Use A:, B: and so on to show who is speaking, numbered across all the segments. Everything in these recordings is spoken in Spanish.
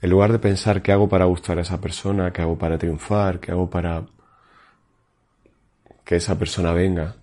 A: En lugar de pensar qué hago para gustar a esa persona, qué hago para triunfar, qué hago para que esa persona venga,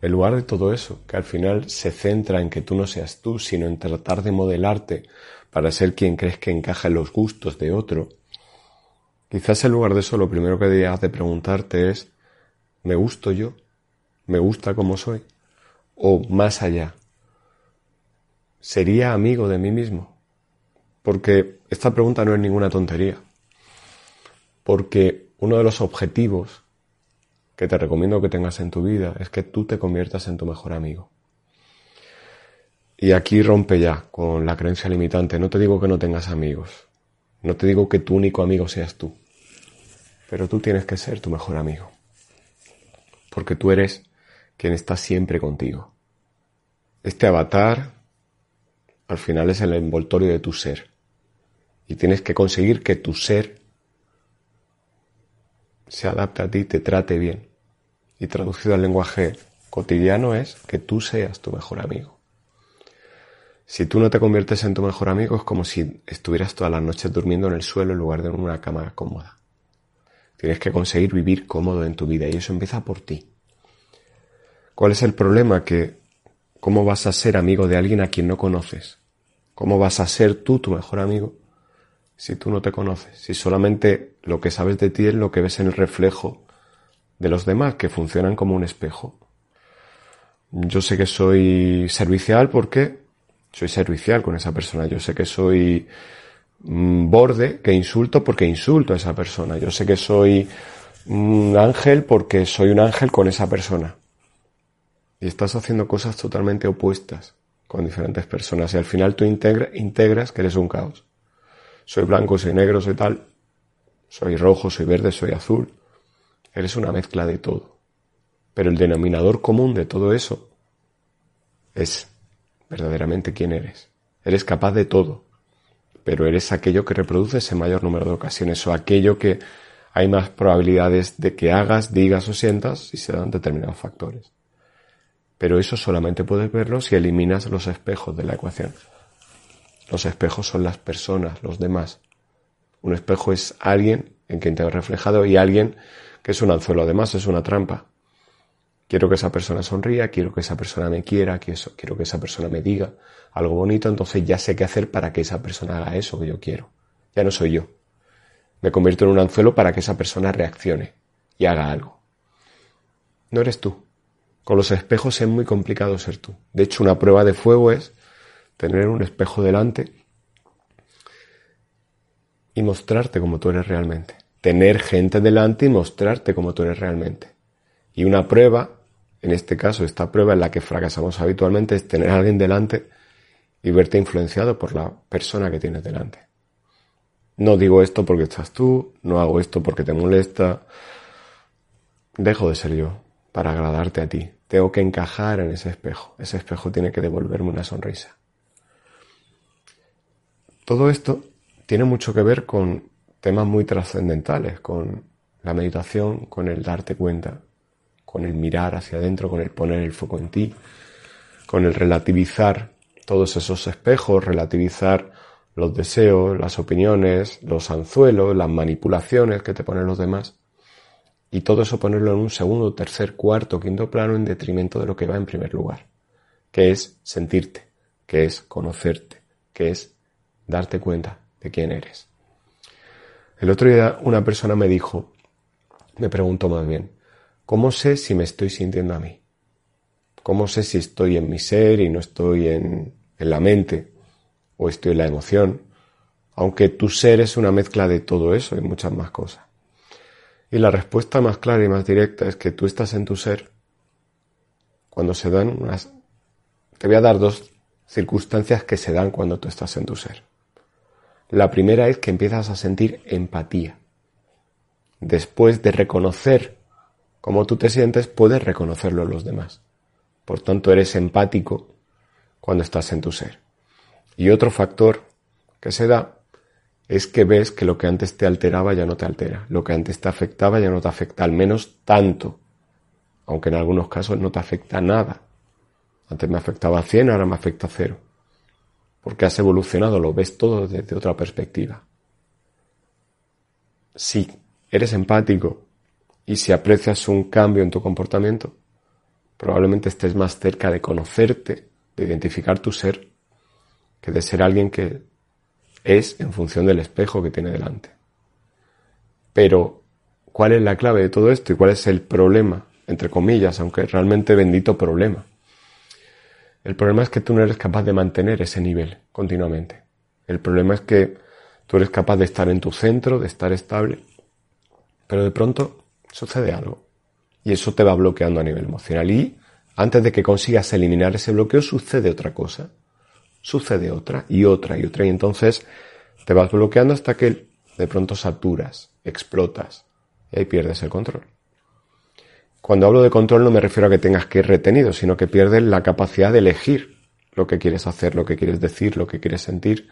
A: en lugar de todo eso, que al final se centra en que tú no seas tú, sino en tratar de modelarte para ser quien crees que encaja en los gustos de otro, quizás en lugar de eso lo primero que deberías de preguntarte es, ¿me gusto yo? ¿Me gusta como soy? O más allá, ¿sería amigo de mí mismo? Porque esta pregunta no es ninguna tontería. Porque uno de los objetivos que te recomiendo que tengas en tu vida es que tú te conviertas en tu mejor amigo. Y aquí rompe ya con la creencia limitante. No te digo que no tengas amigos. No te digo que tu único amigo seas tú. Pero tú tienes que ser tu mejor amigo. Porque tú eres quien está siempre contigo. Este avatar al final es el envoltorio de tu ser. Y tienes que conseguir que tu ser se adapte a ti, te trate bien. Y traducido al lenguaje cotidiano es que tú seas tu mejor amigo. Si tú no te conviertes en tu mejor amigo es como si estuvieras todas las noches durmiendo en el suelo en lugar de en una cama cómoda. Tienes que conseguir vivir cómodo en tu vida y eso empieza por ti. ¿Cuál es el problema? Que ¿cómo vas a ser amigo de alguien a quien no conoces? ¿Cómo vas a ser tú tu mejor amigo si tú no te conoces, si solamente lo que sabes de ti es lo que ves en el reflejo de los demás, que funcionan como un espejo. Yo sé que soy servicial porque soy servicial con esa persona. Yo sé que soy mm, borde, que insulto porque insulto a esa persona. Yo sé que soy un ángel porque soy un ángel con esa persona. Y estás haciendo cosas totalmente opuestas con diferentes personas y al final tú integras que eres un caos soy blanco, soy negro, soy tal, soy rojo, soy verde, soy azul. Eres una mezcla de todo. Pero el denominador común de todo eso es verdaderamente quién eres. Eres capaz de todo, pero eres aquello que reproduces en mayor número de ocasiones o aquello que hay más probabilidades de que hagas, digas o sientas si se dan determinados factores. Pero eso solamente puedes verlo si eliminas los espejos de la ecuación. Los espejos son las personas, los demás. Un espejo es alguien en quien te has reflejado y alguien que es un anzuelo, además es una trampa. Quiero que esa persona sonría, quiero que esa persona me quiera, quiero que esa persona me diga algo bonito, entonces ya sé qué hacer para que esa persona haga eso que yo quiero. Ya no soy yo. Me convierto en un anzuelo para que esa persona reaccione y haga algo. No eres tú. Con los espejos es muy complicado ser tú. De hecho, una prueba de fuego es tener un espejo delante y mostrarte como tú eres realmente. Tener gente delante y mostrarte como tú eres realmente. Y una prueba, en este caso, esta prueba en la que fracasamos habitualmente es tener a alguien delante y verte influenciado por la persona que tienes delante. No digo esto porque estás tú, no hago esto porque te molesta. Dejo de ser yo para agradarte a ti. Tengo que encajar en ese espejo. Ese espejo tiene que devolverme una sonrisa. Todo esto tiene mucho que ver con temas muy trascendentales, con la meditación, con el darte cuenta, con el mirar hacia adentro, con el poner el foco en ti, con el relativizar todos esos espejos, relativizar los deseos, las opiniones, los anzuelos, las manipulaciones que te ponen los demás. Y todo eso ponerlo en un segundo, tercer, cuarto, quinto plano en detrimento de lo que va en primer lugar, que es sentirte, que es conocerte, que es darte cuenta de quién eres. El otro día una persona me dijo, me preguntó más bien, ¿cómo sé si me estoy sintiendo a mí? ¿Cómo sé si estoy en mi ser y no estoy en, en la mente o estoy en la emoción? Aunque tu ser es una mezcla de todo eso y muchas más cosas. Y la respuesta más clara y más directa es que tú estás en tu ser cuando se dan unas... Te voy a dar dos circunstancias que se dan cuando tú estás en tu ser. La primera es que empiezas a sentir empatía. Después de reconocer cómo tú te sientes, puedes reconocerlo en los demás. Por tanto, eres empático cuando estás en tu ser. Y otro factor que se da es que ves que lo que antes te alteraba ya no te altera, lo que antes te afectaba ya no te afecta, al menos tanto, aunque en algunos casos no te afecta nada. Antes me afectaba a 100, ahora me afecta cero porque has evolucionado, lo ves todo desde otra perspectiva. Si eres empático y si aprecias un cambio en tu comportamiento, probablemente estés más cerca de conocerte, de identificar tu ser, que de ser alguien que es en función del espejo que tiene delante. Pero, ¿cuál es la clave de todo esto y cuál es el problema, entre comillas, aunque realmente bendito problema? El problema es que tú no eres capaz de mantener ese nivel continuamente. El problema es que tú eres capaz de estar en tu centro, de estar estable, pero de pronto sucede algo. Y eso te va bloqueando a nivel emocional. Y antes de que consigas eliminar ese bloqueo, sucede otra cosa. Sucede otra y otra y otra. Y entonces te vas bloqueando hasta que de pronto saturas, explotas y ahí pierdes el control. Cuando hablo de control no me refiero a que tengas que ir retenido, sino que pierdes la capacidad de elegir lo que quieres hacer, lo que quieres decir, lo que quieres sentir.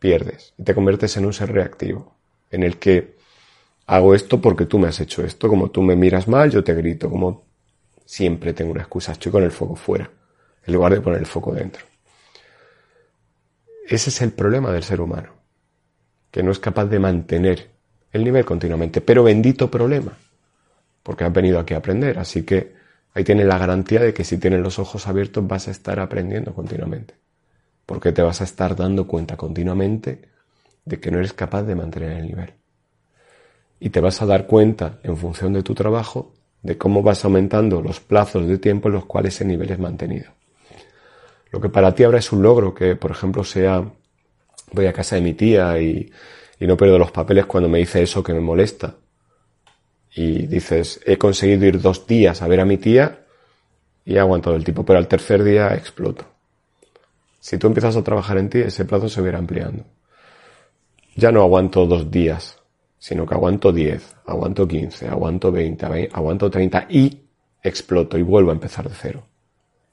A: Pierdes y te conviertes en un ser reactivo, en el que hago esto porque tú me has hecho esto, como tú me miras mal, yo te grito, como siempre tengo una excusa, estoy con el foco fuera, en lugar de poner el foco dentro. Ese es el problema del ser humano, que no es capaz de mantener el nivel continuamente, pero bendito problema porque has venido aquí a aprender. Así que ahí tienes la garantía de que si tienes los ojos abiertos vas a estar aprendiendo continuamente. Porque te vas a estar dando cuenta continuamente de que no eres capaz de mantener el nivel. Y te vas a dar cuenta, en función de tu trabajo, de cómo vas aumentando los plazos de tiempo en los cuales ese nivel es mantenido. Lo que para ti ahora es un logro, que por ejemplo sea, voy a casa de mi tía y, y no pierdo los papeles cuando me dice eso que me molesta, y dices, he conseguido ir dos días a ver a mi tía y he aguantado el tipo, pero al tercer día exploto. Si tú empiezas a trabajar en ti, ese plazo se verá ampliando. Ya no aguanto dos días, sino que aguanto diez, aguanto quince, aguanto veinte, aguanto treinta y exploto y vuelvo a empezar de cero.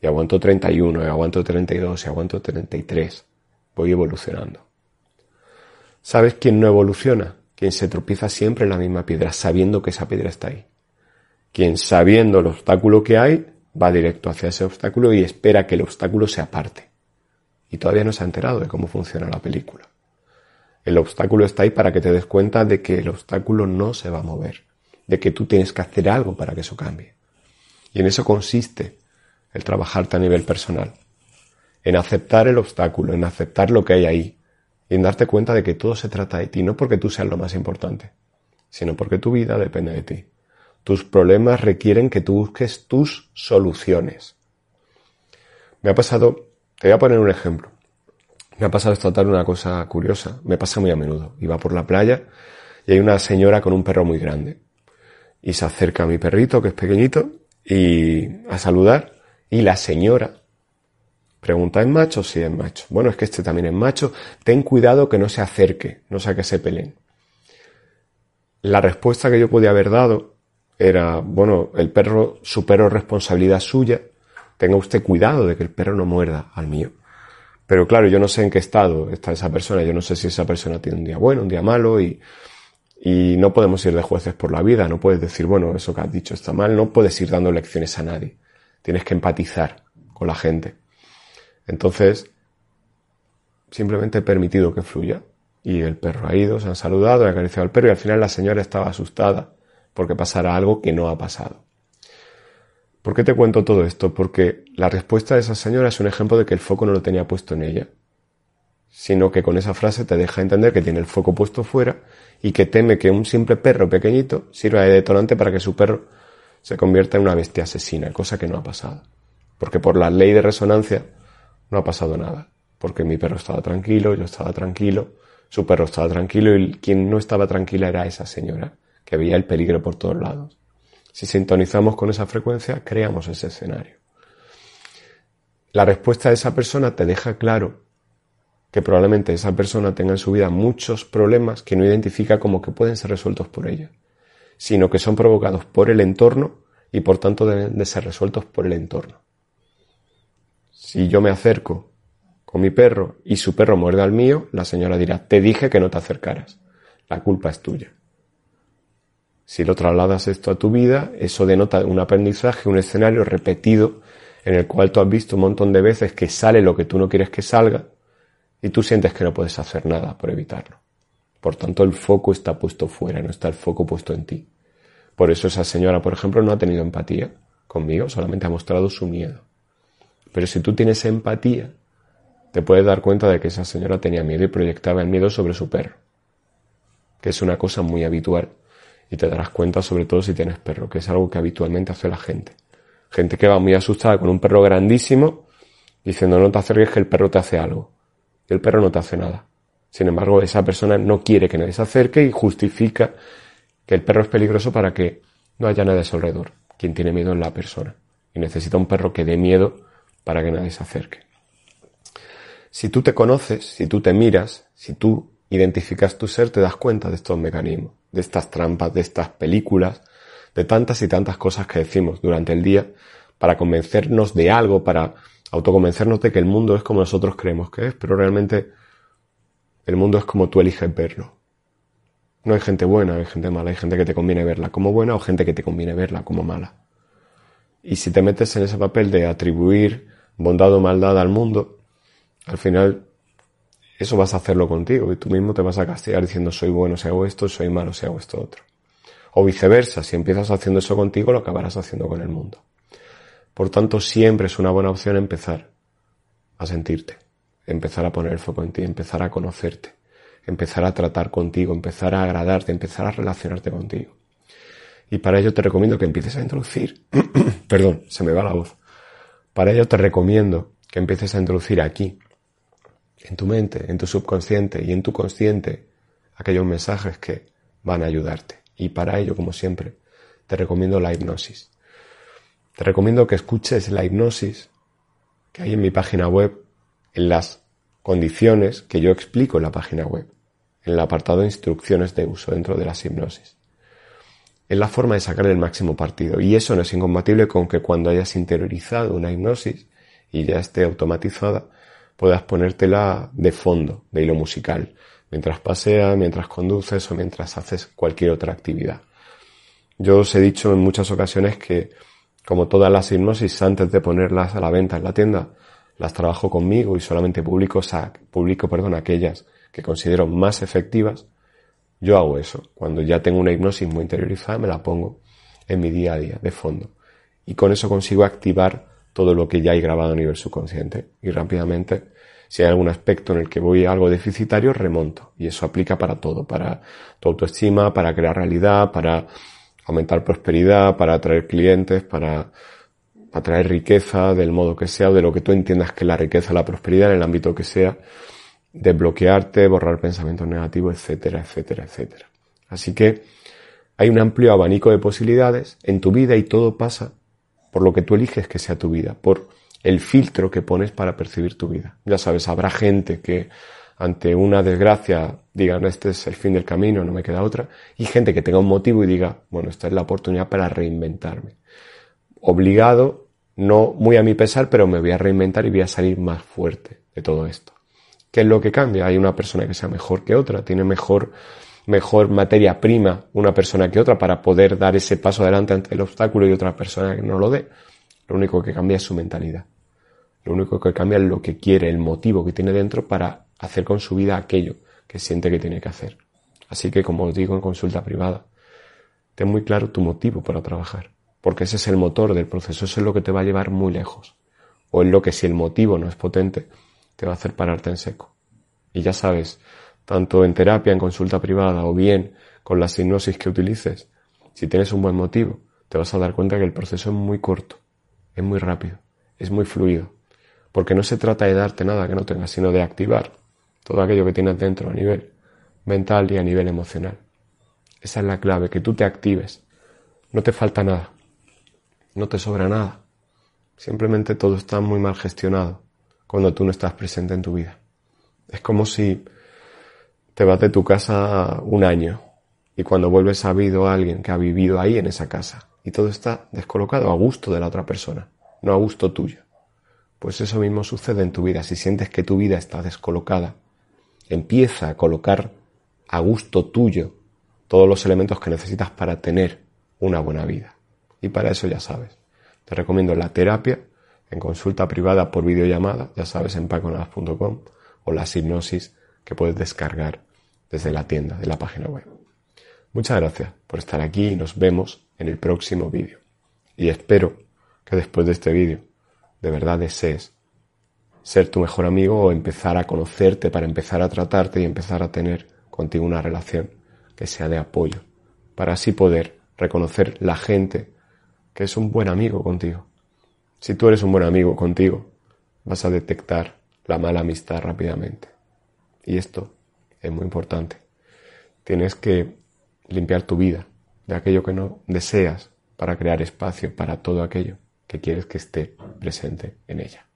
A: Y aguanto treinta y uno, aguanto treinta y dos, y aguanto treinta y tres. Voy evolucionando. ¿Sabes quién no evoluciona? Quien se tropieza siempre en la misma piedra, sabiendo que esa piedra está ahí. Quien sabiendo el obstáculo que hay, va directo hacia ese obstáculo y espera que el obstáculo se aparte. Y todavía no se ha enterado de cómo funciona la película. El obstáculo está ahí para que te des cuenta de que el obstáculo no se va a mover, de que tú tienes que hacer algo para que eso cambie. Y en eso consiste el trabajarte a nivel personal, en aceptar el obstáculo, en aceptar lo que hay ahí, en darte cuenta de que todo se trata de ti, no porque tú seas lo más importante, sino porque tu vida depende de ti. Tus problemas requieren que tú busques tus soluciones. Me ha pasado, te voy a poner un ejemplo. Me ha pasado esta tarde una cosa curiosa, me pasa muy a menudo. Iba por la playa y hay una señora con un perro muy grande. Y se acerca a mi perrito, que es pequeñito, y a saludar. Y la señora Pregunta, ¿es macho? Sí, es macho. Bueno, es que este también es macho. Ten cuidado que no se acerque, no sea que se peleen. La respuesta que yo podía haber dado era, bueno, el perro, su perro es responsabilidad suya. Tenga usted cuidado de que el perro no muerda al mío. Pero claro, yo no sé en qué estado está esa persona. Yo no sé si esa persona tiene un día bueno, un día malo y, y no podemos ir de jueces por la vida. No puedes decir, bueno, eso que has dicho está mal. No puedes ir dando lecciones a nadie. Tienes que empatizar con la gente. Entonces, simplemente he permitido que fluya. Y el perro ha ido, se han saludado, ha acariciado al perro y al final la señora estaba asustada porque pasara algo que no ha pasado. ¿Por qué te cuento todo esto? Porque la respuesta de esa señora es un ejemplo de que el foco no lo tenía puesto en ella, sino que con esa frase te deja entender que tiene el foco puesto fuera y que teme que un simple perro pequeñito sirva de detonante para que su perro se convierta en una bestia asesina, cosa que no ha pasado. Porque por la ley de resonancia no ha pasado nada, porque mi perro estaba tranquilo, yo estaba tranquilo, su perro estaba tranquilo y quien no estaba tranquila era esa señora, que veía el peligro por todos lados. Si sintonizamos con esa frecuencia, creamos ese escenario. La respuesta de esa persona te deja claro que probablemente esa persona tenga en su vida muchos problemas que no identifica como que pueden ser resueltos por ella, sino que son provocados por el entorno y por tanto deben de ser resueltos por el entorno. Si yo me acerco con mi perro y su perro muerde al mío, la señora dirá, te dije que no te acercaras, la culpa es tuya. Si lo trasladas esto a tu vida, eso denota un aprendizaje, un escenario repetido en el cual tú has visto un montón de veces que sale lo que tú no quieres que salga y tú sientes que no puedes hacer nada por evitarlo. Por tanto, el foco está puesto fuera, no está el foco puesto en ti. Por eso esa señora, por ejemplo, no ha tenido empatía conmigo, solamente ha mostrado su miedo. Pero si tú tienes empatía, te puedes dar cuenta de que esa señora tenía miedo y proyectaba el miedo sobre su perro, que es una cosa muy habitual. Y te darás cuenta sobre todo si tienes perro, que es algo que habitualmente hace la gente. Gente que va muy asustada con un perro grandísimo, diciendo no te acerques que el perro te hace algo. Y el perro no te hace nada. Sin embargo, esa persona no quiere que nadie se acerque y justifica que el perro es peligroso para que no haya nadie a su alrededor. Quien tiene miedo es la persona. Y necesita un perro que dé miedo para que nadie se acerque. Si tú te conoces, si tú te miras, si tú identificas tu ser, te das cuenta de estos mecanismos, de estas trampas, de estas películas, de tantas y tantas cosas que decimos durante el día para convencernos de algo, para autoconvencernos de que el mundo es como nosotros creemos que es, pero realmente el mundo es como tú eliges verlo. No hay gente buena, hay gente mala, hay gente que te conviene verla como buena o gente que te conviene verla como mala. Y si te metes en ese papel de atribuir bondad o maldad al mundo, al final eso vas a hacerlo contigo y tú mismo te vas a castigar diciendo soy bueno si hago esto, soy malo si hago esto otro. O viceversa, si empiezas haciendo eso contigo, lo acabarás haciendo con el mundo. Por tanto, siempre es una buena opción empezar a sentirte, empezar a poner el foco en ti, empezar a conocerte, empezar a tratar contigo, empezar a agradarte, empezar a relacionarte contigo. Y para ello te recomiendo que empieces a introducir, perdón, se me va la voz. Para ello te recomiendo que empieces a introducir aquí, en tu mente, en tu subconsciente y en tu consciente, aquellos mensajes que van a ayudarte. Y para ello, como siempre, te recomiendo la hipnosis. Te recomiendo que escuches la hipnosis que hay en mi página web, en las condiciones que yo explico en la página web, en el apartado de instrucciones de uso dentro de las hipnosis. Es la forma de sacar el máximo partido y eso no es incompatible con que cuando hayas interiorizado una hipnosis y ya esté automatizada, puedas ponértela de fondo, de hilo musical, mientras paseas, mientras conduces o mientras haces cualquier otra actividad. Yo os he dicho en muchas ocasiones que como todas las hipnosis, antes de ponerlas a la venta en la tienda, las trabajo conmigo y solamente publico, publico perdón, aquellas que considero más efectivas. Yo hago eso. Cuando ya tengo una hipnosis muy interiorizada, me la pongo en mi día a día, de fondo. Y con eso consigo activar todo lo que ya hay grabado a nivel subconsciente. Y rápidamente, si hay algún aspecto en el que voy algo deficitario, remonto. Y eso aplica para todo, para tu autoestima, para crear realidad, para aumentar prosperidad, para atraer clientes, para atraer riqueza del modo que sea o de lo que tú entiendas que es la riqueza, la prosperidad en el ámbito que sea, desbloquearte, borrar pensamientos negativos, etcétera, etcétera, etcétera. Así que hay un amplio abanico de posibilidades en tu vida y todo pasa por lo que tú eliges que sea tu vida, por el filtro que pones para percibir tu vida. Ya sabes, habrá gente que ante una desgracia digan este es el fin del camino, no me queda otra, y gente que tenga un motivo y diga, bueno, esta es la oportunidad para reinventarme. Obligado, no muy a mi pesar, pero me voy a reinventar y voy a salir más fuerte de todo esto. ¿Qué es lo que cambia? Hay una persona que sea mejor que otra, tiene mejor, mejor materia prima una persona que otra para poder dar ese paso adelante ante el obstáculo y otra persona que no lo dé. Lo único que cambia es su mentalidad. Lo único que cambia es lo que quiere, el motivo que tiene dentro para hacer con su vida aquello que siente que tiene que hacer. Así que, como os digo en consulta privada, ten muy claro tu motivo para trabajar, porque ese es el motor del proceso, eso es lo que te va a llevar muy lejos, o es lo que si el motivo no es potente, te va a hacer pararte en seco. Y ya sabes, tanto en terapia, en consulta privada, o bien con la hipnosis que utilices, si tienes un buen motivo, te vas a dar cuenta que el proceso es muy corto, es muy rápido, es muy fluido, porque no se trata de darte nada que no tengas, sino de activar todo aquello que tienes dentro a nivel mental y a nivel emocional. Esa es la clave, que tú te actives. No te falta nada. No te sobra nada. Simplemente todo está muy mal gestionado cuando tú no estás presente en tu vida. Es como si te vas de tu casa un año y cuando vuelves ha habido alguien que ha vivido ahí en esa casa y todo está descolocado a gusto de la otra persona, no a gusto tuyo. Pues eso mismo sucede en tu vida. Si sientes que tu vida está descolocada, empieza a colocar a gusto tuyo todos los elementos que necesitas para tener una buena vida. Y para eso ya sabes. Te recomiendo la terapia en consulta privada por videollamada, ya sabes, en paconadas.com o la hipnosis que puedes descargar desde la tienda de la página web. Muchas gracias por estar aquí y nos vemos en el próximo vídeo. Y espero que después de este vídeo de verdad desees ser tu mejor amigo o empezar a conocerte para empezar a tratarte y empezar a tener contigo una relación que sea de apoyo, para así poder reconocer la gente que es un buen amigo contigo. Si tú eres un buen amigo contigo, vas a detectar la mala amistad rápidamente. Y esto es muy importante. Tienes que limpiar tu vida de aquello que no deseas para crear espacio para todo aquello que quieres que esté presente en ella.